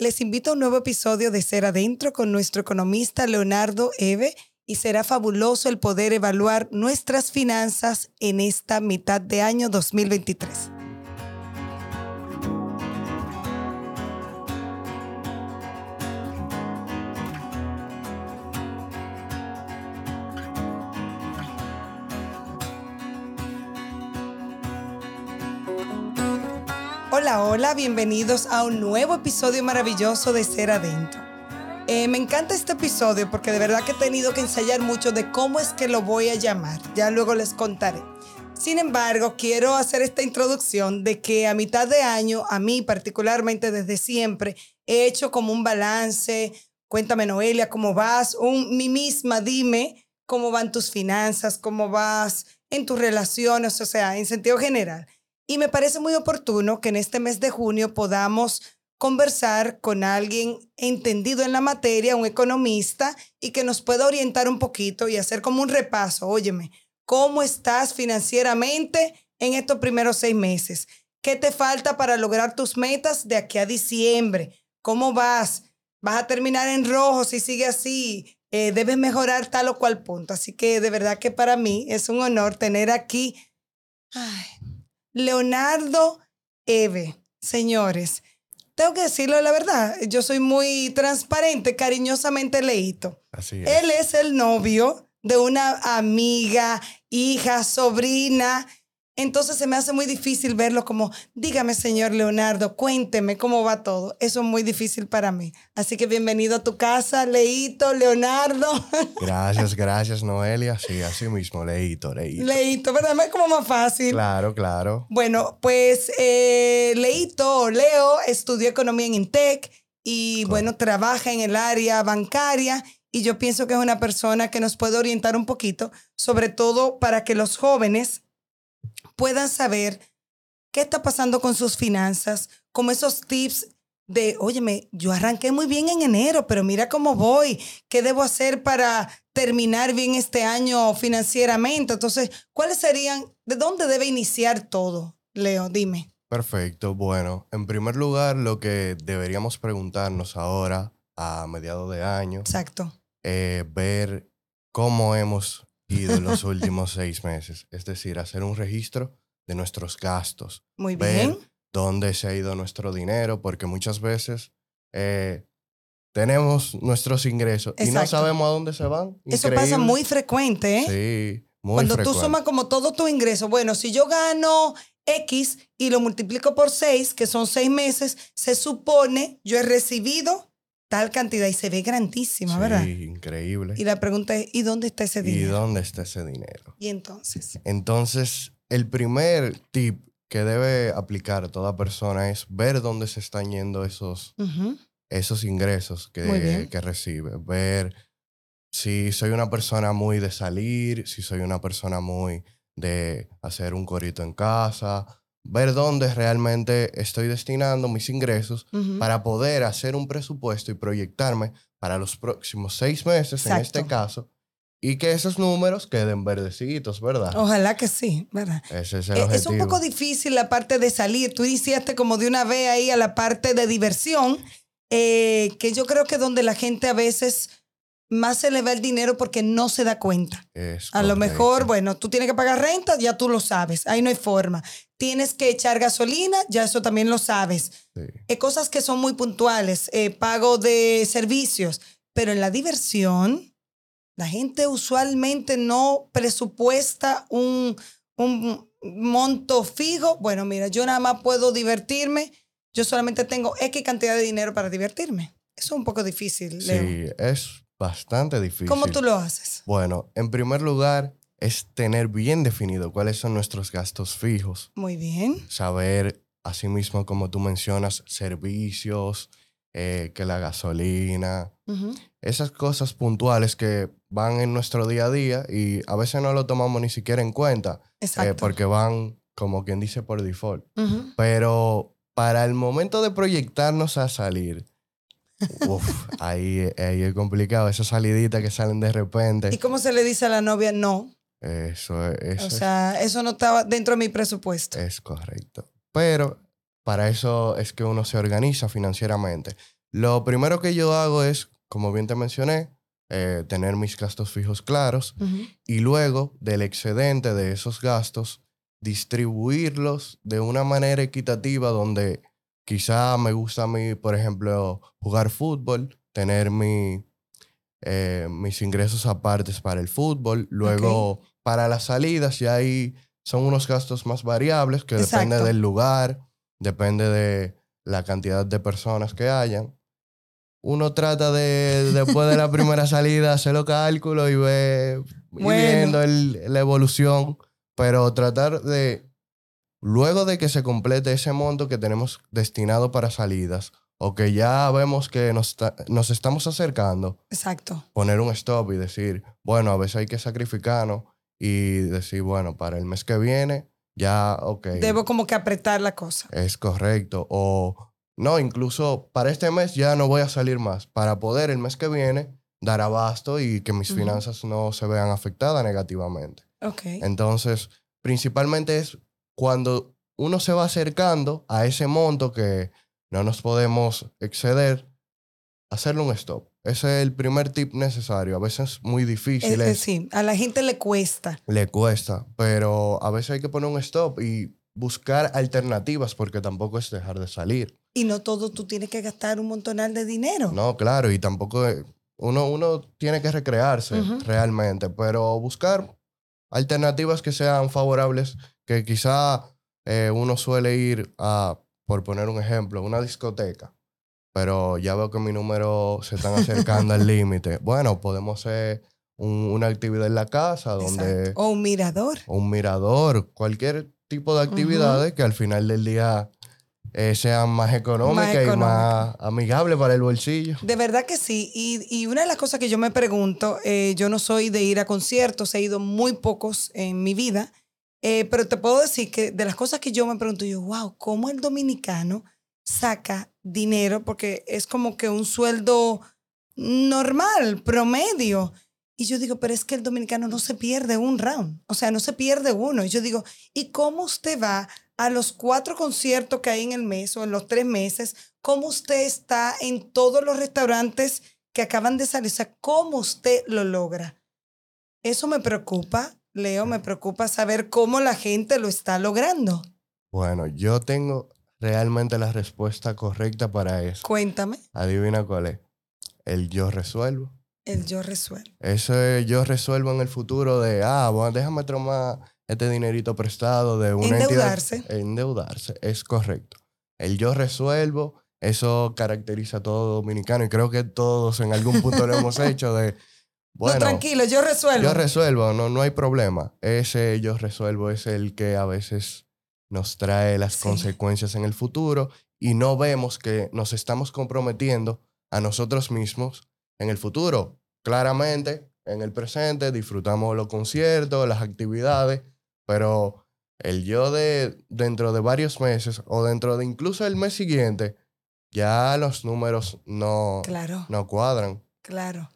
Les invito a un nuevo episodio de Ser Adentro con nuestro economista Leonardo Eve y será fabuloso el poder evaluar nuestras finanzas en esta mitad de año 2023. Hola, bienvenidos a un nuevo episodio maravilloso de Ser Adentro. Eh, me encanta este episodio porque de verdad que he tenido que ensayar mucho de cómo es que lo voy a llamar. Ya luego les contaré. Sin embargo, quiero hacer esta introducción de que a mitad de año, a mí particularmente desde siempre, he hecho como un balance. Cuéntame, Noelia, cómo vas. Un mí misma, dime cómo van tus finanzas, cómo vas en tus relaciones, o sea, en sentido general. Y me parece muy oportuno que en este mes de junio podamos conversar con alguien entendido en la materia, un economista, y que nos pueda orientar un poquito y hacer como un repaso. Óyeme, ¿cómo estás financieramente en estos primeros seis meses? ¿Qué te falta para lograr tus metas de aquí a diciembre? ¿Cómo vas? ¿Vas a terminar en rojo si sigue así? Eh, debes mejorar tal o cual punto. Así que de verdad que para mí es un honor tener aquí... Ay, Leonardo Eve. Señores, tengo que decirlo la verdad, yo soy muy transparente, cariñosamente leíto. Así es. Él es el novio de una amiga, hija, sobrina entonces se me hace muy difícil verlo como, dígame, señor Leonardo, cuénteme cómo va todo. Eso es muy difícil para mí. Así que bienvenido a tu casa, Leito, Leonardo. Gracias, gracias, Noelia. Sí, así mismo, Leito, Leito. Leito, ¿verdad? Es como más fácil. Claro, claro. Bueno, pues eh, Leito, Leo, estudió economía en Intec y bueno, trabaja en el área bancaria y yo pienso que es una persona que nos puede orientar un poquito, sobre todo para que los jóvenes puedan saber qué está pasando con sus finanzas, como esos tips de, óyeme, yo arranqué muy bien en enero, pero mira cómo voy, qué debo hacer para terminar bien este año financieramente. Entonces, ¿cuáles serían, de dónde debe iniciar todo? Leo, dime. Perfecto. Bueno, en primer lugar, lo que deberíamos preguntarnos ahora, a mediados de año, Exacto. eh, ver cómo hemos en los últimos seis meses. Es decir, hacer un registro de nuestros gastos. Muy ver bien. dónde se ha ido nuestro dinero, porque muchas veces eh, tenemos nuestros ingresos y no sabemos a dónde se van. Eso pasa muy frecuente, ¿eh? Sí, muy Cuando tú sumas como todo tu ingreso, bueno, si yo gano X y lo multiplico por 6, que son 6 meses, se supone yo he recibido tal cantidad y se ve grandísima, ¿verdad? Sí, increíble. Y la pregunta es, ¿y dónde está ese ¿Y dinero? dónde está ese dinero? Y entonces, Entonces, el primer tip que debe aplicar toda persona es ver dónde se están yendo esos, esos ingresos que, que recibe. Ver si soy una persona muy de salir, si soy una persona muy de hacer un corito en casa. Ver dónde realmente estoy destinando mis ingresos ujú. para poder hacer un presupuesto y proyectarme para los próximos seis meses, en este Exacto. caso, y que esos números queden verdecitos, ¿verdad? Ojalá que sí, ¿verdad? Ese es el objetivo. Es un poco difícil la parte de salir. Tú iniciaste como de una vez ahí a la parte de diversión, eh, que yo creo que donde la gente a veces más se le va el dinero porque no se da cuenta. Es A lo correcto. mejor, bueno, tú tienes que pagar renta, ya tú lo sabes, ahí no hay forma. Tienes que echar gasolina, ya eso también lo sabes. Sí. Eh, cosas que son muy puntuales, eh, pago de servicios, pero en la diversión, la gente usualmente no presupuesta un, un monto fijo. Bueno, mira, yo nada más puedo divertirme, yo solamente tengo X cantidad de dinero para divertirme. Eso es un poco difícil, Leo. Sí, es bastante difícil. ¿Cómo tú lo haces? Bueno, en primer lugar, es tener bien definido cuáles son nuestros gastos fijos. Muy bien. Saber, asimismo, como tú mencionas, servicios, eh, que la gasolina, Ujú. esas cosas puntuales que van en nuestro día a día y a veces no lo tomamos ni siquiera en cuenta eh, porque van, como quien dice, por default. Ujú. Pero para el momento de proyectarnos a salir, uf, ahí, ahí es complicado. Esas saliditas que salen de repente. ¿Y cómo se le dice a la novia no? Eso, es- eso O es- sea, eso no estaba dentro de mi presupuesto. es, correcto. Pero para eso es que uno se organiza financieramente. Lo primero que yo hago es, como bien te mencioné, eh, tener mis gastos fijos claros y luego del excedente de esos gastos, distribuirlos de una manera equitativa donde quizá me gusta a mí, por ejemplo, jugar fútbol, tener mi, eh, mis ingresos apartes para el fútbol, luego para las salidas ya ahí son unos gastos más variables que depende Exacto. del lugar, depende de la cantidad de personas que hayan. Uno trata de, después de la primera salida, hacer los cálculos y ve ir Bueno. viendo el- la evolución, pero tratar de, luego de que se complete ese monto que tenemos destinado para salidas, o que ya vemos que nos, nos estamos acercando, Exacto. poner un stop y decir, bueno, a veces hay que sacrificarnos y decir, bueno, para el mes que viene, ya, ok. Debo como que apretar la cosa. Es correcto. O no, incluso para este mes ya no voy a salir más. Para poder el mes que viene dar abasto y que mis finanzas no se vean afectadas negativamente. Ok. Entonces, principalmente es cuando uno se va acercando a ese monto que no nos podemos exceder, hacerle un stop. Ese es el primer tip necesario. A veces es muy difícil. Eh, eh, es- sí, a la gente le cuesta. le cuesta, pero a veces hay que poner un stop y buscar alternativas porque tampoco es dejar de salir. Y no todo tú tienes que gastar un montonal de dinero. No, claro, y tampoco es- uno, uno tiene que recrearse realmente, pero buscar alternativas que sean favorables, que quizá eh, uno suele ir a, por poner un ejemplo, una discoteca, pero ya veo que mi número se están acercando al límite. Bueno, podemos hacer un- una actividad en la casa donde... Exacto. O un mirador. o un mirador, cualquier tipo de actividades que al final del día eh, sean más económicas y más amigables para el bolsillo. De verdad que sí. Y, y una de las cosas que yo me pregunto, eh, yo no soy de ir a conciertos, he ido muy pocos en mi vida, eh, pero te puedo decir que de las cosas que yo me pregunto, yo, wow, ¿cómo el dominicano saca dinero? Porque es como que un sueldo normal, promedio. Y yo digo, pero es que el dominicano no se pierde un round, o sea, no se pierde uno. Y yo digo, ¿y cómo usted va a los cuatro conciertos que hay en el mes o en los tres meses? ¿Cómo usted está en todos los restaurantes que acaban de salir? O sea, ¿cómo usted lo logra? Eso me preocupa, Leo, me preocupa saber cómo la gente lo está logrando. Bueno, yo tengo realmente la respuesta correcta para eso. Cuéntame, Adivina cuál es. El yo resuelvo. el yo resuelvo. Ese yo resuelvo en el futuro de, ah, bueno, déjame tomar este dinerito prestado de una Endeudarse. entidad. Endeudarse, es correcto. El yo resuelvo, eso caracteriza a todo dominicano y creo que todos en algún punto lo hemos hecho de, bueno, no, tranquilo, yo resuelvo. yo resuelvo, no, no hay problema. Ese yo resuelvo es el que a veces nos trae las Sí. consecuencias en el futuro y no vemos que nos estamos comprometiendo a nosotros mismos en el futuro. Claramente, en el presente disfrutamos los conciertos, las actividades, pero el yo de dentro de varios meses o dentro de incluso el mes siguiente, ya los números no, Claro. no cuadran. Claro.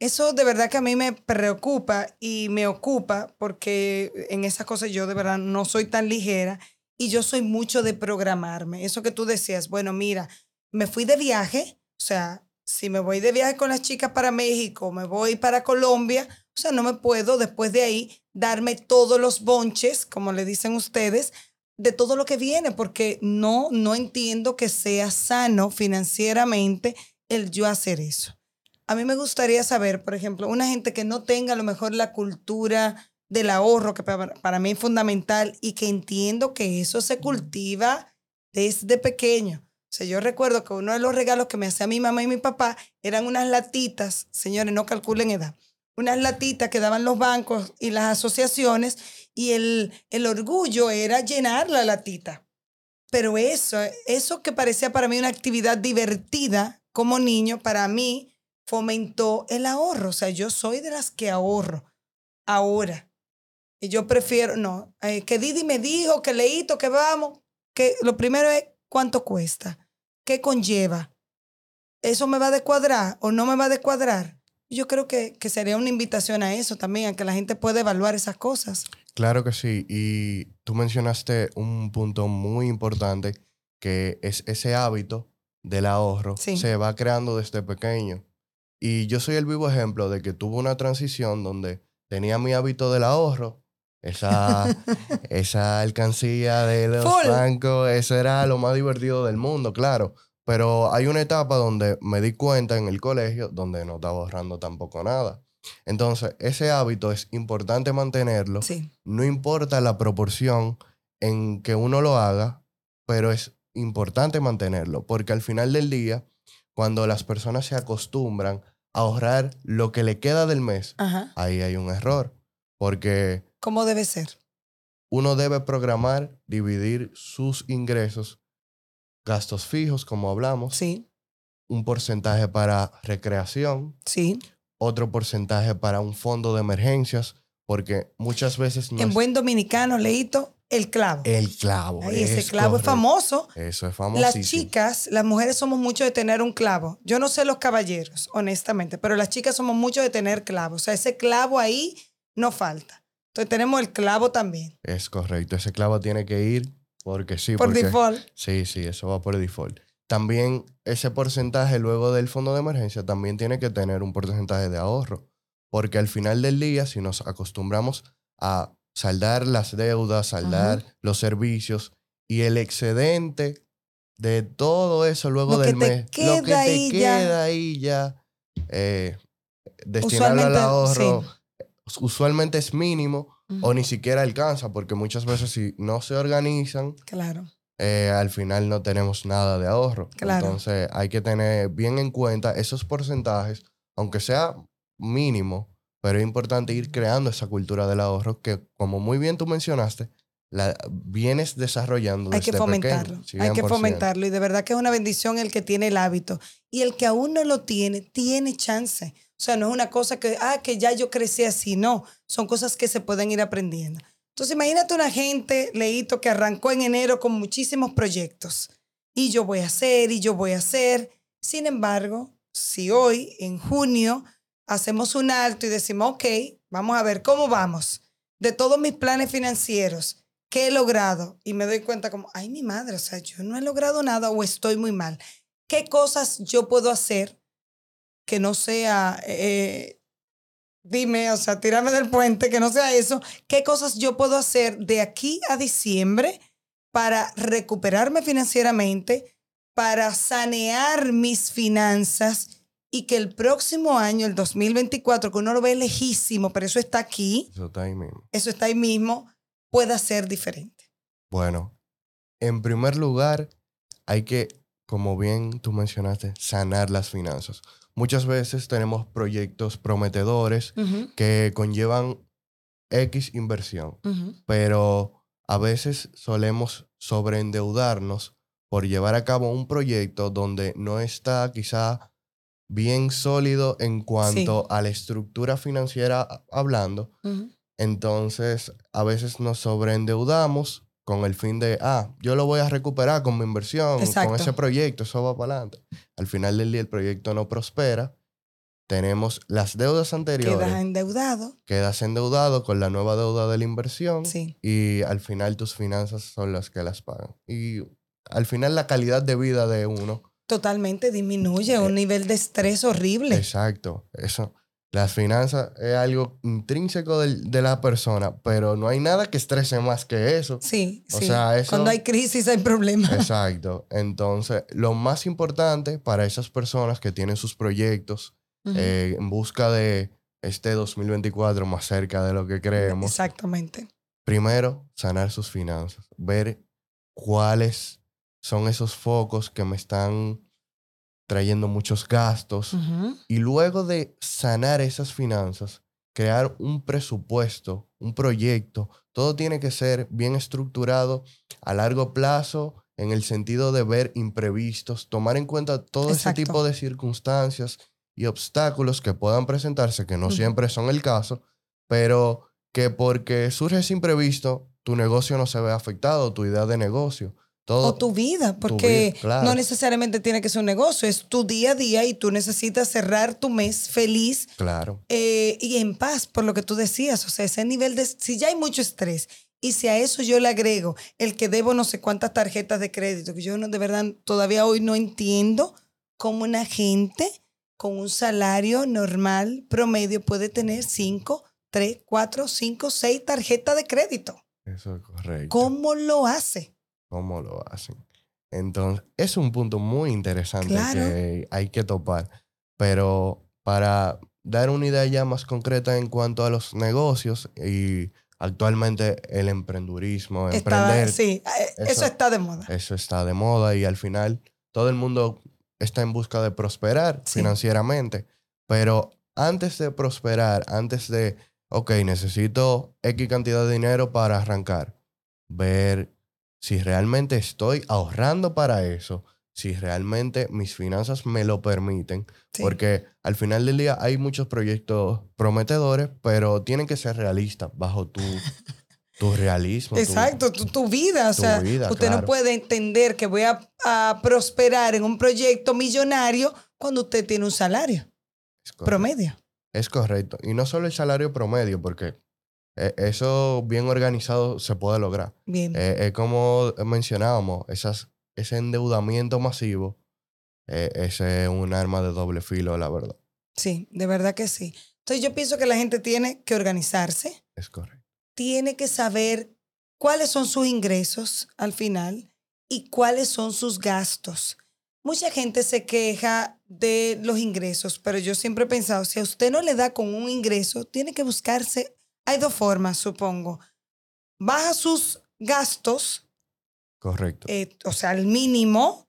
Eso de verdad que a mí me preocupa y me ocupa porque en esas cosas yo de verdad no soy tan ligera y yo soy mucho de programarme. Eso que tú decías, bueno, mira, me fui de viaje, o sea, si me voy de viaje con las chicas para México, me voy para Colombia, o sea, no me puedo después de ahí darme todos los bonches, como le dicen ustedes, de todo lo que viene, porque no, no entiendo que sea sano financieramente el yo hacer eso. A mí me gustaría saber, por ejemplo, una gente que no tenga a lo mejor la cultura del ahorro, que para, para mí es fundamental, y que entiendo que eso se cultiva desde pequeño. O sea, yo recuerdo que uno de los regalos que me hacía mi mamá y mi papá eran unas latitas, señores, no calculen edad, unas latitas que daban los bancos y las asociaciones, y el, el orgullo era llenar la latita. Pero eso, eso que parecía para mí una actividad divertida como niño, para mí fomentó el ahorro. O sea, yo soy de las que ahorro ahora. Y yo prefiero, no, eh, que Didi me dijo, que leíto, que vamos, que lo primero es cuánto cuesta, qué conlleva. ¿Eso me va a descuadrar o no me va a descuadrar? Yo creo que, que sería una invitación a eso también, a que la gente pueda evaluar esas cosas. Claro que sí. Y tú mencionaste un punto muy importante que es ese hábito del ahorro Sí. se va creando desde pequeño. Y yo soy el vivo ejemplo de que tuve una transición donde tenía mi hábito del ahorro, esa, esa alcancía de los Full. bancos, eso era lo más divertido del mundo, claro. Pero hay una etapa donde me di cuenta en el colegio donde no estaba ahorrando tampoco nada. Entonces, ese hábito es importante mantenerlo. Sí. No importa la proporción en que uno lo haga, pero es importante mantenerlo, porque al final del día, cuando las personas se acostumbran a ahorrar lo que le queda del mes, Ajá. ahí hay un error, porque ¿Cómo debe ser? uno debe programar, dividir sus ingresos, gastos fijos, como hablamos, Sí, un porcentaje para recreación, sí. otro porcentaje para un fondo de emergencias, porque muchas veces no En es buen dominicano, leíto, el clavo. el clavo. Ese es clavo es famoso. Eso es Las famosísimo. chicas, las mujeres somos mucho de tener un clavo. Yo no sé los caballeros, honestamente, pero las chicas somos mucho de tener clavo. O sea, ese clavo ahí no falta. Entonces tenemos el clavo también. Es correcto. Ese clavo tiene que ir porque sí. por porque, default. Sí, sí, eso va por default. También ese porcentaje luego del fondo de emergencia también tiene que tener un porcentaje de ahorro. Porque al final del día, si nos acostumbramos a saldar las deudas, saldar los servicios y el excedente de todo eso luego Lo del mes, lo queda que te ahí ya. queda ahí ya, eh, destinarlo al ahorro sí. usualmente es mínimo o ni siquiera alcanza, porque muchas veces si no se organizan, Claro. eh, al final no tenemos nada de ahorro. Claro. Entonces hay que tener bien en cuenta esos porcentajes, aunque sea mínimo, pero es importante ir creando esa cultura del ahorro que, como muy bien tú mencionaste, la vienes desarrollando Hay que desde pequeño. fomentarlo. Hay que 100%. fomentarlo. Y de verdad que es una bendición el que tiene el hábito. Y el que aún no lo tiene, tiene chance. O sea, no es una cosa que, ah, que ya yo crecí así. No, son cosas que se pueden ir aprendiendo. Entonces, imagínate una gente, Leito, que arrancó en enero con muchísimos proyectos. Y yo voy a hacer, y yo voy a hacer. Sin embargo, si hoy, en junio, hacemos un alto y decimos, ok, vamos a ver cómo vamos, de todos mis planes financieros, ¿qué he logrado? Y me doy cuenta como, ay, mi madre, o sea, yo no he logrado nada o estoy muy mal. ¿Qué cosas yo puedo hacer que no sea, eh, dime, o sea, tírame del puente, que no sea eso? ¿Qué cosas yo puedo hacer de aquí a diciembre para recuperarme financieramente, para sanear mis finanzas y que el próximo año, el 2024, que uno lo ve lejísimo, pero eso está aquí, Eso está ahí mismo. eso está ahí mismo, pueda ser diferente. Bueno, en primer lugar, hay que, como bien tú mencionaste, sanar las finanzas. Muchas veces tenemos proyectos prometedores que conllevan X inversión, pero a veces solemos sobreendeudarnos por llevar a cabo un proyecto donde no está quizá bien sólido en cuanto a la estructura financiera hablando. Entonces, a veces nos sobreendeudamos con el fin de, ah, yo lo voy a recuperar con mi inversión, Exacto. con ese proyecto, eso va para adelante. Al final del día el proyecto no prospera. Tenemos las deudas anteriores, Quedas endeudado. quedas endeudado con la nueva deuda de la inversión Sí. y al final tus finanzas son las que las pagan. Y al final la calidad de vida de uno, Totalmente disminuye a un nivel de estrés horrible. exacto, eso. Las finanzas es algo intrínseco del- de la persona, pero no hay nada que estrese más que eso. Sí, O sí. sea, eso- Cuando hay crisis hay problemas. Exacto. Entonces, lo más importante para esas personas que tienen sus proyectos eh, en busca de este 2024 más cerca de lo que creemos, Exactamente. primero, sanar sus finanzas, ver cuáles son esos focos que me están trayendo muchos gastos y luego de sanar esas finanzas, crear un presupuesto, un proyecto, todo tiene que ser bien estructurado a largo plazo en el sentido de ver imprevistos, tomar en cuenta todo Exacto. ese tipo de circunstancias y obstáculos que puedan presentarse, que no siempre son el caso, pero que porque surge ese imprevisto, tu negocio no se ve afectado, tu idea de negocio. Todo, O tu vida, porque vida, claro. no necesariamente tiene que ser un negocio, es tu día a día y tú necesitas cerrar tu mes feliz Claro, eh, y en paz, por lo que tú decías. O sea, ese nivel de. Si ya hay mucho estrés Y si a eso yo le agrego el que debo no sé cuántas tarjetas de crédito, que yo no, de verdad todavía hoy no entiendo cómo una gente con un salario normal promedio puede tener cinco, tres, cuatro, cinco, seis tarjetas de crédito. Eso es correcto. ¿Cómo lo hace? ¿Cómo lo hacen? Entonces, es un punto muy interesante Claro. que hay que topar. Pero para dar una idea ya más concreta en cuanto a los negocios y actualmente el emprendurismo, Está- emprender, sí, eh, eso, eso- está de moda. eso está de moda y al final todo el mundo está en busca de prosperar Sí. financieramente. Pero antes de prosperar, antes de, ok, necesito X cantidad de dinero para arrancar, ver si realmente estoy ahorrando para eso, si realmente mis finanzas me lo permiten, Sí. porque al final del día hay muchos proyectos prometedores, pero tienen que ser realistas bajo tu, tu realismo. tu- Exacto, tu, tu vida. O tu sea, vida, usted no puede entender que voy a, a prosperar en un proyecto millonario cuando usted tiene un salario promedio. Es correcto. Y no solo el salario promedio, porque eh, eso bien organizado se puede lograr. Bien. Eh, como mencionábamos, esas, ese endeudamiento masivo, ese es un arma de doble filo, la verdad. Sí, de verdad que sí. Entonces yo pienso que la gente tiene que organizarse, Es correcto. tiene que saber cuáles son sus ingresos al final y cuáles son sus gastos. Mucha gente se queja de los ingresos, pero yo siempre he pensado, si a usted no le da con un ingreso, tiene que buscarse, hay dos formas, supongo. Baja sus gastos, Correcto. eh, o sea, al mínimo,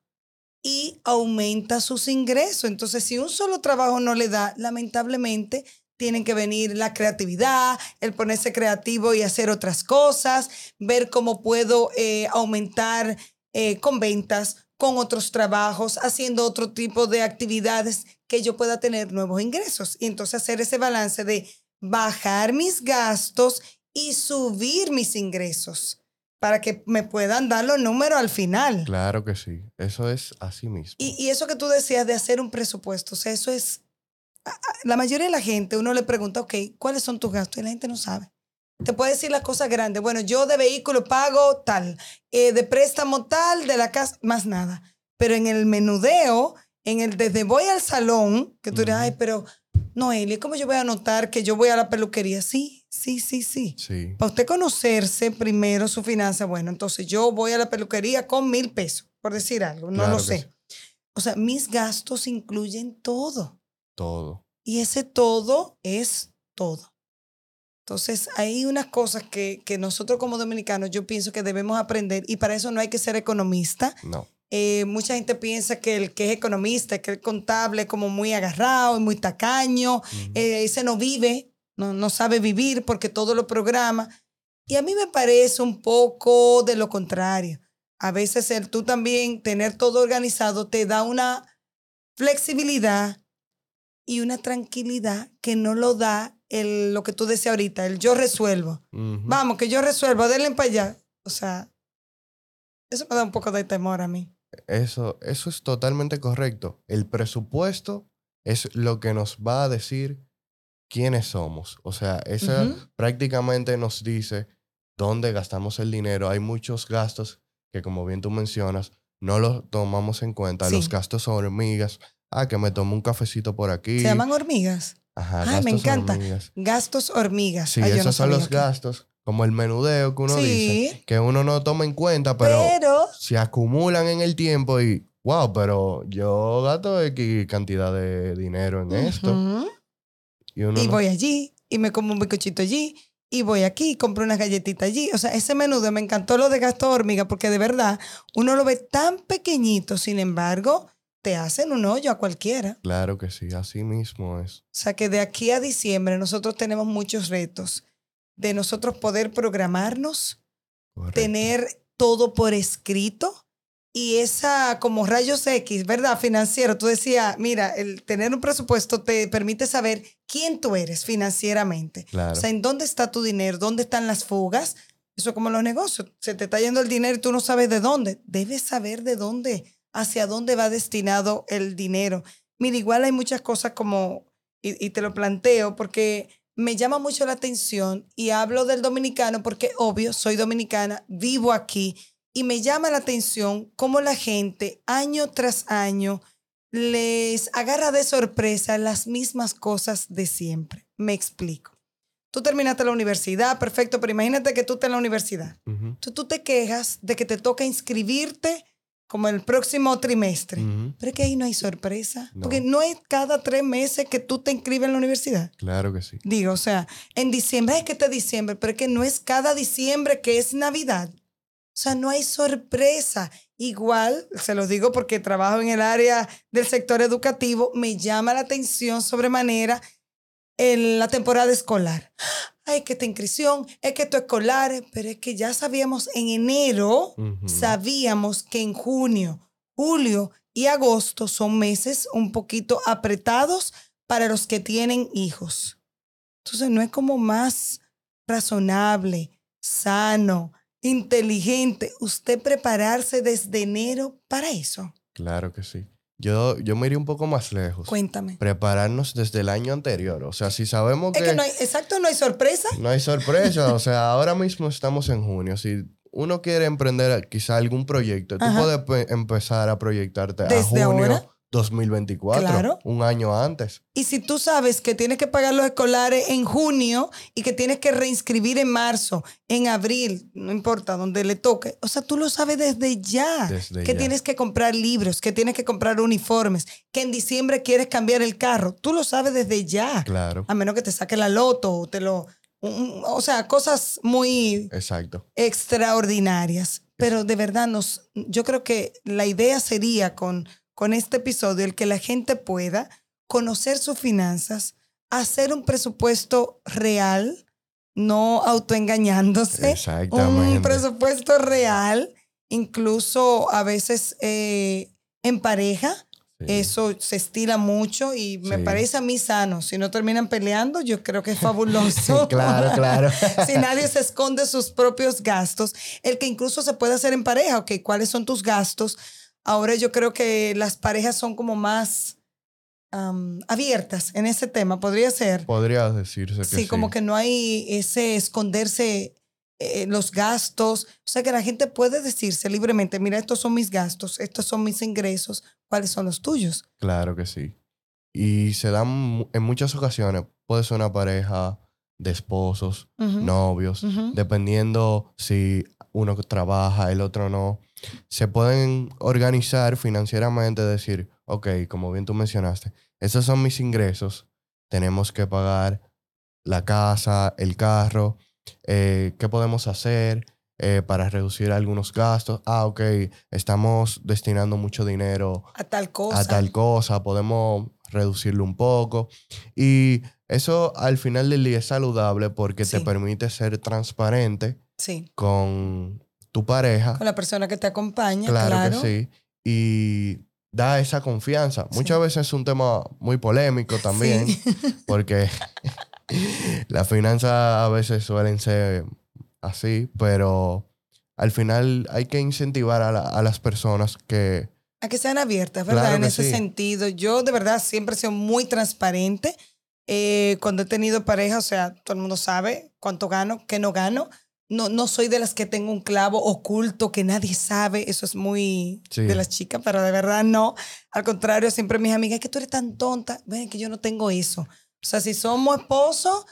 y aumenta sus ingresos. Entonces, si un solo trabajo no le da, lamentablemente tienen que venir la creatividad, el ponerse creativo y hacer otras cosas, ver cómo puedo eh, aumentar eh, con ventas, con otros trabajos, haciendo otro tipo de actividades que yo pueda tener nuevos ingresos. Y entonces hacer ese balance de bajar mis gastos y subir mis ingresos para que me puedan dar los números al final. Claro que sí. Eso es así mismo. Y, y eso que tú decías de hacer un presupuesto, o sea, eso es... La mayoría de la gente, uno le pregunta, ok, ¿cuáles son tus gastos? Y la gente no sabe. Te puede decir las cosas grandes. Bueno, yo de vehículo pago tal, eh, de préstamo tal, de la casa, más nada. Pero en el menudeo, en el desde voy al salón, que tú dirás, ay, pero Noelia, ¿cómo yo voy a anotar que yo voy a la peluquería? Sí, sí, sí, sí. Sí. Para usted conocerse primero su finanza, bueno, entonces yo voy a la peluquería con mil pesos, por decir algo, no Claro lo sé. sí. O sea, mis gastos incluyen todo. Todo. Y ese todo es todo. Entonces, hay unas cosas que, que nosotros como dominicanos yo pienso que debemos aprender y para eso no hay que ser economista. No. Eh, mucha gente piensa que el que es economista, que el contable es como muy agarrado y muy tacaño, eh, ese no vive, no, no sabe vivir porque todo lo programa. Y a mí me parece un poco de lo contrario. A veces el tú también tener todo organizado te da una flexibilidad y una tranquilidad que no lo da el, lo que tú decías ahorita, el yo resuelvo. Vamos, que yo resuelvo, denle para allá. O sea, eso me da un poco de temor a mí. Eso, eso es totalmente correcto. El presupuesto es lo que nos va a decir quiénes somos. O sea, eso Ujú. prácticamente nos dice dónde gastamos el dinero. Hay muchos gastos que, como bien tú mencionas, no los tomamos en cuenta. Sí. Los gastos hormigas. Ah, que me tomo un cafecito por aquí. Se llaman hormigas. Ajá, Ay, me encanta. hormigas. Gastos hormigas. Sí, Ay, yo no esos son los gastos, como el menudeo que uno Sí. dice, que uno no toma en cuenta, pero Pero, se acumulan en el tiempo y, wow, pero yo gasto X cantidad de dinero en esto. Y uno y no- voy allí, y me como un bizcochito allí, y voy aquí, y compro unas galletitas allí. O sea, ese menudo me encantó lo de gasto hormiga, porque de verdad uno lo ve tan pequeñito, sin embargo, te hacen un hoyo a cualquiera. Claro que sí, así mismo es. O sea, que de aquí a diciembre nosotros tenemos muchos retos de nosotros poder programarnos, Correcto. tener todo por escrito y esa como rayos X, ¿verdad? Financiero. Tú decías, mira, el tener un presupuesto te permite saber quién tú eres financieramente. Claro. O sea, en dónde está tu dinero, dónde están las fugas. Eso es como los negocios. Se te está yendo el dinero y tú no sabes de dónde. Debes saber de dónde, hacia dónde va destinado el dinero. Mira, igual hay muchas cosas como, y, y te lo planteo, porque me llama mucho la atención y hablo del dominicano porque, obvio, soy dominicana, vivo aquí y me llama la atención cómo la gente año tras año les agarra de sorpresa las mismas cosas de siempre. Me explico. Tú terminaste la universidad, perfecto, pero imagínate que tú estás en la universidad. Tú, tú te quejas de que te toca inscribirte como el próximo trimestre. Pero es que ahí no hay sorpresa. No. Porque no es cada tres meses que tú te inscribes en la universidad. Claro que sí. Digo, o sea, en diciembre, es que está diciembre, pero es que no es cada diciembre que es Navidad. O sea, no hay sorpresa. Igual, se lo digo porque trabajo en el área del sector educativo, me llama la atención sobremanera en la temporada escolar. Ay, que esta inscripción, es que esto es escolar, pero es que ya sabíamos en enero, sabíamos que en junio, julio y agosto son meses un poquito apretados para los que tienen hijos. Entonces no es como más razonable, sano, inteligente usted prepararse desde enero para eso. Claro que sí. Yo, yo me iría un poco más lejos. Cuéntame. Prepararnos desde el año anterior. O sea, si sabemos Es que, que no hay, exacto, no hay sorpresa. no hay sorpresa, o sea, ahora mismo estamos en junio. Si uno quiere emprender quizá algún proyecto, tú Ajá. puedes pe- empezar a proyectarte a Desde junio ahora. 2024, Claro. un año antes. Y si tú sabes que tienes que pagar los escolares en junio y que tienes que reinscribir en marzo, en abril, no importa, donde le toque. O sea, tú lo sabes desde ya. Desde que ya. tienes que comprar libros, que tienes que comprar uniformes, que en diciembre quieres cambiar el carro. Tú lo sabes desde ya. Claro, A menos que te saque la loto o te lo... O sea, cosas muy exacto. extraordinarias. Pero de verdad, nos, yo creo que la idea sería con, con este episodio el que la gente pueda conocer sus finanzas, hacer un presupuesto real, no autoengañándose, un presupuesto real, incluso a veces eh, en pareja. Sí. Eso se estila mucho y me Sí. parece a mí sano. Si no terminan peleando, yo creo que es fabuloso. claro, claro. si nadie se esconde sus propios gastos, el que incluso se puede hacer en pareja, ok, ¿cuáles son tus gastos? Ahora yo creo que las parejas son como más am, abiertas en ese tema, podría ser. Podría decirse que sí. Sí, como que no hay ese esconderse eh, los gastos. O sea, que la gente puede decirse libremente, mira, estos son mis gastos, estos son mis ingresos, ¿cuáles son los tuyos? Claro que sí. Y se dan en muchas ocasiones, puede ser una pareja de esposos, novios, dependiendo si uno trabaja, el otro no. Se pueden organizar financieramente, decir, ok, como bien tú mencionaste, esos son mis ingresos, tenemos que pagar la casa, el carro, eh, ¿qué podemos hacer eh, para reducir algunos gastos? Ah, ok, estamos destinando mucho dinero A tal cosa. a tal cosa, podemos reducirlo un poco. Y eso al final del día es saludable porque te permite ser transparente Sí, con tu pareja. con la persona que te acompaña, claro, claro. que sí. Y da esa confianza. Sí. Muchas veces es un tema muy polémico también Sí. porque las finanzas a veces suelen ser así, pero al final hay que incentivar a, la- a las personas que... A que sean abiertas, ¿verdad? Claro en ese sí. sentido. Yo de verdad siempre he sido muy transparente. Eh, cuando he tenido pareja, o sea, todo el mundo sabe cuánto gano, qué no gano. No, no soy de las que tengo un clavo oculto que nadie sabe. Eso es muy Sí. de las chicas, pero de verdad no. Al contrario, siempre mis amigas, es que tú eres tan tonta. Ven, que yo no tengo eso. O sea, si somos esposos,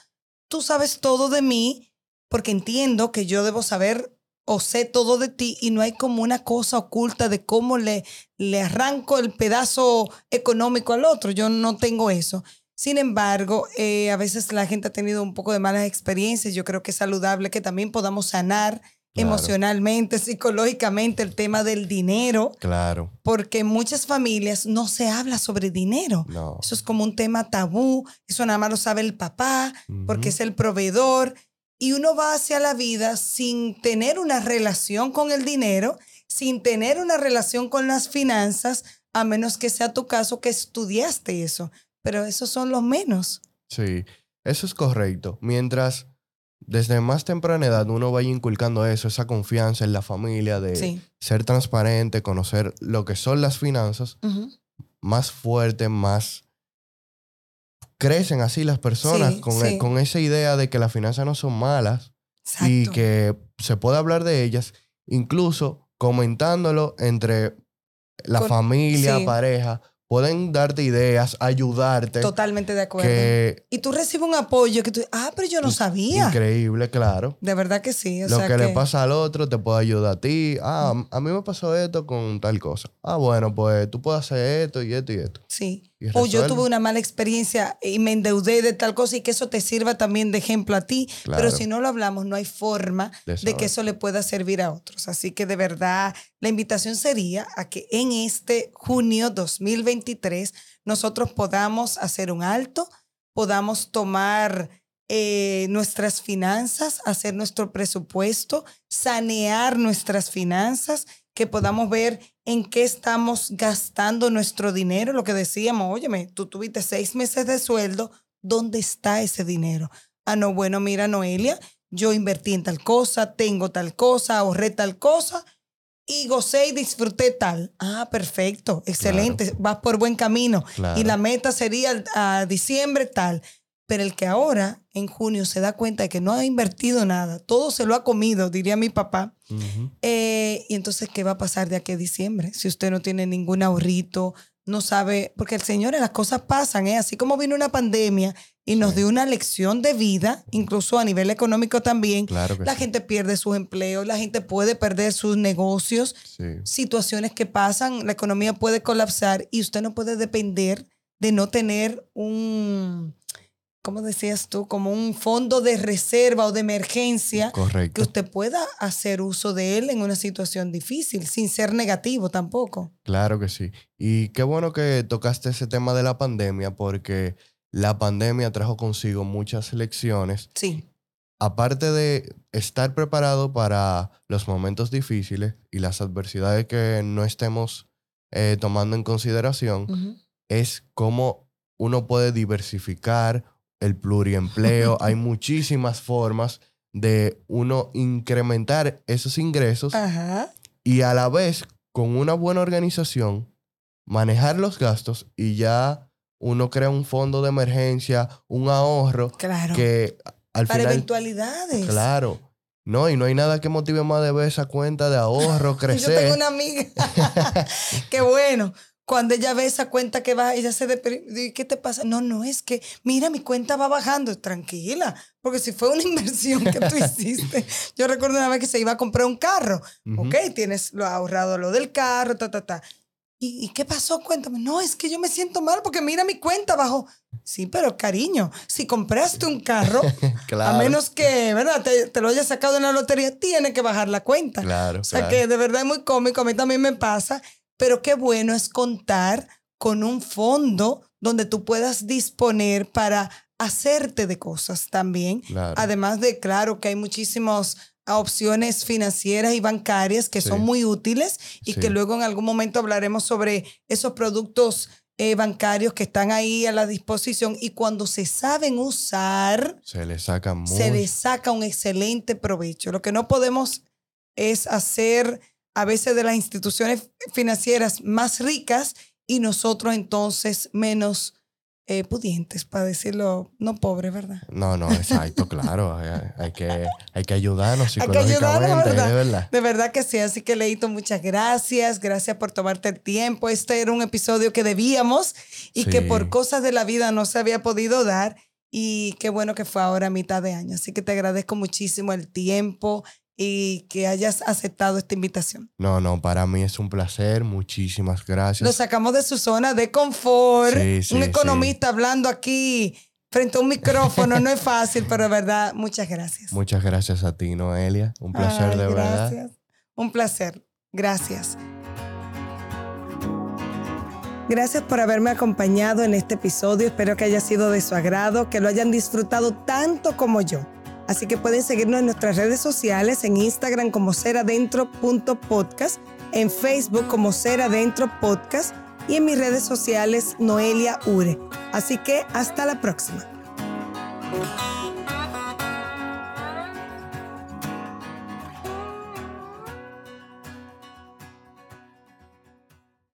tú sabes todo de mí porque entiendo que yo debo saber o sé todo de ti y no hay como una cosa oculta de cómo le, le arranco el pedazo económico al otro. Yo no tengo eso. Sin embargo, eh, a veces la gente ha tenido un poco de malas experiencias. Yo creo que es saludable que también podamos sanar Claro. emocionalmente, psicológicamente el tema del dinero, Claro, porque en muchas familias no se habla sobre dinero. no. Eso es como un tema tabú, eso nada más lo sabe el papá, porque es el proveedor, y uno va hacia la vida sin tener una relación con el dinero, sin tener una relación con las finanzas, a menos que sea tu caso que estudiaste eso. Pero esos son los menos. Sí, eso es correcto. Mientras desde más temprana edad uno vaya inculcando eso, esa confianza en la familia de Sí. ser transparente, conocer lo que son las finanzas, más fuerte, más crecen así las personas Sí, con, sí. con esa idea de que las finanzas no son malas y que se puede hablar de ellas, incluso comentándolo entre la Con- familia, pareja, pueden darte ideas, ayudarte. Totalmente de acuerdo. que Y tú recibes un apoyo que tú, ah, pero yo no sabía. increíble, claro. De verdad que sí. O Lo sea que, le pasa al otro te puede ayudar a ti. Ah, a mí me pasó esto con tal cosa. Ah, bueno, pues tú puedes hacer esto y esto y esto. Sí. O yo tuve una mala experiencia y me endeudé de tal cosa y que eso te sirva también de ejemplo a ti. Claro. Pero si no lo hablamos, no hay forma De que eso le pueda servir a otros. Así que de verdad, la invitación sería a que en este junio 2023 nosotros podamos hacer un alto, podamos tomar eh, nuestras finanzas, hacer nuestro presupuesto, sanear nuestras finanzas, que podamos ver en qué estamos gastando nuestro dinero. Lo que decíamos, óyeme, tú tuviste seis meses de sueldo, ¿dónde está ese dinero? Ah, no, bueno, mira, Noelia, yo invertí en tal cosa, tengo tal cosa, ahorré tal cosa y gocé y disfruté tal. Ah, perfecto, excelente, vas por buen camino. Claro. Y la meta sería a diciembre tal. Pero el que ahora, en junio, se da cuenta de que no ha invertido nada, todo se lo ha comido, diría mi papá. Eh, y entonces, ¿qué va a pasar de aquí a diciembre? Si usted no tiene ningún ahorrito, no sabe, porque el Señor, las cosas pasan, ¿eh? Así como vino una pandemia y nos Sí. dio una lección de vida, incluso a nivel económico también, Claro la sí. gente pierde sus empleos, la gente puede perder sus negocios, Sí. situaciones que pasan, la economía puede colapsar y usted no puede depender de no tener un, ¿cómo decías tú? Como un fondo de reserva o de emergencia que Correcto. usted pueda hacer uso de él en una situación difícil, sin ser negativo tampoco. Claro que sí. Y qué bueno que tocaste ese tema de la pandemia porque la pandemia trajo consigo muchas lecciones. Sí, Aparte de estar preparado para los momentos difíciles y las adversidades que no estemos eh, tomando en consideración, es cómo uno puede diversificar el pluriempleo. Hay muchísimas formas de uno incrementar esos ingresos Ajá. y a la vez, con una buena organización, manejar los gastos y ya uno crea un fondo de emergencia, un ahorro Claro. que al Para final... eventualidades. Claro. No, y no hay nada que motive más de ver esa cuenta de ahorro Yo crecer. tengo una amiga que bueno, cuando ella ve esa cuenta que va, ella se deprime. ¿Qué te pasa? No, no, es que, mira, mi cuenta va bajando. Tranquila, porque si fue una inversión que tú hiciste. Yo recuerdo una vez que se iba a comprar un carro. Ujú. Ok, tienes lo ahorrado lo del carro, ta, ta, ta. ¿Y, y qué pasó? Cuéntame. No, es que yo me siento mal porque mira mi cuenta bajó. Sí, pero cariño, si compraste un carro, Claro. a menos que, ¿verdad? Te, te lo hayas sacado en la lotería, tiene que bajar la cuenta. Claro, O sea claro. que de verdad es muy cómico, a mí también me pasa, pero qué bueno es contar con un fondo donde tú puedas disponer para hacerte de cosas también. Claro. Además de, claro, que hay muchísimas opciones financieras y bancarias que Sí. son muy útiles y Sí. que luego en algún momento hablaremos sobre esos productos eh, bancarios que están ahí a la disposición y cuando se saben usar, Se le saca mucho. se le saca un excelente provecho. Lo que no podemos es hacer a veces de las instituciones financieras más ricas y nosotros entonces menos eh, pudientes, para decirlo, no pobres, ¿verdad? No, no, exacto, claro. Hay, hay que, hay que ayudarnos Hay que ayudarnos, psicológicamente, ¿verdad? de verdad. De verdad que sí, así que Leito, muchas gracias, gracias por tomarte el tiempo. Este era un episodio que debíamos y que Sí. por cosas de la vida no se había podido dar y qué bueno que fue ahora a mitad de año. Así que te agradezco muchísimo el tiempo y que hayas aceptado esta invitación. No, no, para mí es un placer. Muchísimas gracias. Lo sacamos de su zona de confort. Sí, sí, un sí. economista hablando aquí frente a un micrófono no es fácil, pero de verdad, muchas gracias. Muchas gracias a ti, Noelia. Un placer, Ay, de verdad. gracias. Un placer. Gracias. Gracias por haberme acompañado en este episodio. Espero que haya sido de su agrado, que lo hayan disfrutado tanto como yo. Así que pueden seguirnos en nuestras redes sociales, en Instagram como seradentro.podcast, en Facebook como Seradentro Podcast y en mis redes sociales Noelia Ure. Así que hasta la próxima.